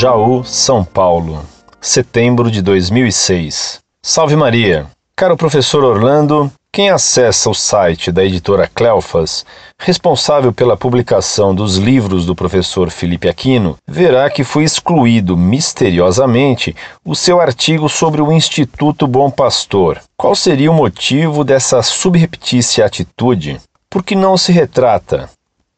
Jaú, São Paulo, setembro de 2006. Salve Maria! Caro professor Orlando, quem acessa o site da editora Cleofas, responsável pela publicação dos livros do professor Felipe Aquino, verá que foi excluído misteriosamente o seu artigo sobre o Instituto Bom Pastor. Qual seria o motivo dessa subreptícia atitude? Por que não se retrata?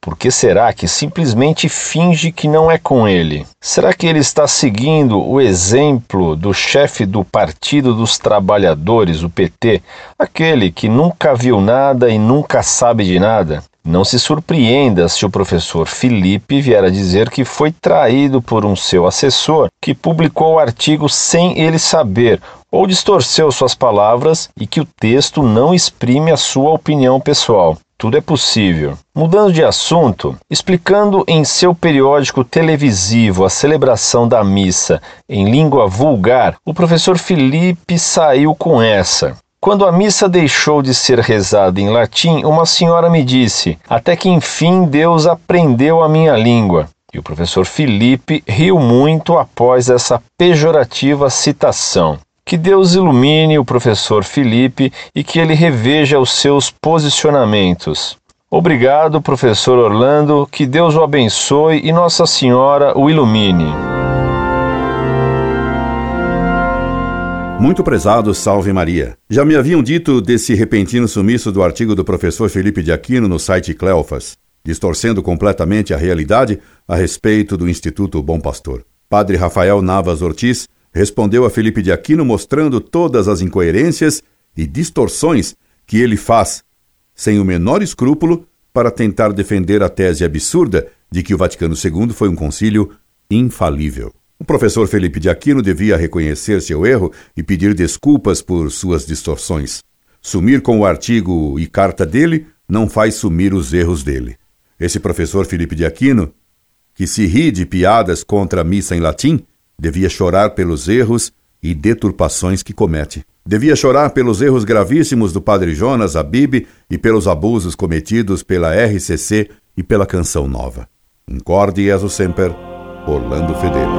Por que será que simplesmente finge que não é com ele? Será que ele está seguindo o exemplo do chefe do Partido dos Trabalhadores, o PT, aquele que nunca viu nada e nunca sabe de nada? Não se surpreenda se o professor Felipe vier a dizer que foi traído por um seu assessor que publicou o artigo sem ele saber ou distorceu suas palavras e que o texto não exprime a sua opinião pessoal. Tudo é possível. Mudando de assunto, explicando em seu periódico televisivo a celebração da missa em língua vulgar, o professor Felipe saiu com essa. Quando a missa deixou de ser rezada em latim, uma senhora me disse: Até que enfim Deus aprendeu a minha língua. E o professor Felipe riu muito após essa pejorativa citação. Que Deus ilumine o professor Felipe e que ele reveja os seus posicionamentos. Obrigado, professor Orlando, que Deus o abençoe e Nossa Senhora o ilumine. Muito prezado, salve Maria. Já me haviam dito desse repentino sumiço do artigo do professor Felipe de Aquino no site Cleofas, distorcendo completamente a realidade a respeito do Instituto Bom Pastor. Padre Rafael Navas Ortiz respondeu a Felipe de Aquino mostrando todas as incoerências e distorções que ele faz, sem o menor escrúpulo, para tentar defender a tese absurda de que o Vaticano II foi um concílio infalível. O professor Felipe de Aquino devia reconhecer seu erro e pedir desculpas por suas distorções. Sumir com o artigo e carta dele não faz sumir os erros dele. Esse professor Felipe de Aquino, que se ri de piadas contra a missa em latim, Devia chorar pelos erros e deturpações que comete. Devia chorar pelos erros gravíssimos do padre Jonas Abib e pelos abusos cometidos pela RCC e pela Canção Nova. Incorde Jesus Semper, Orlando Fedeli.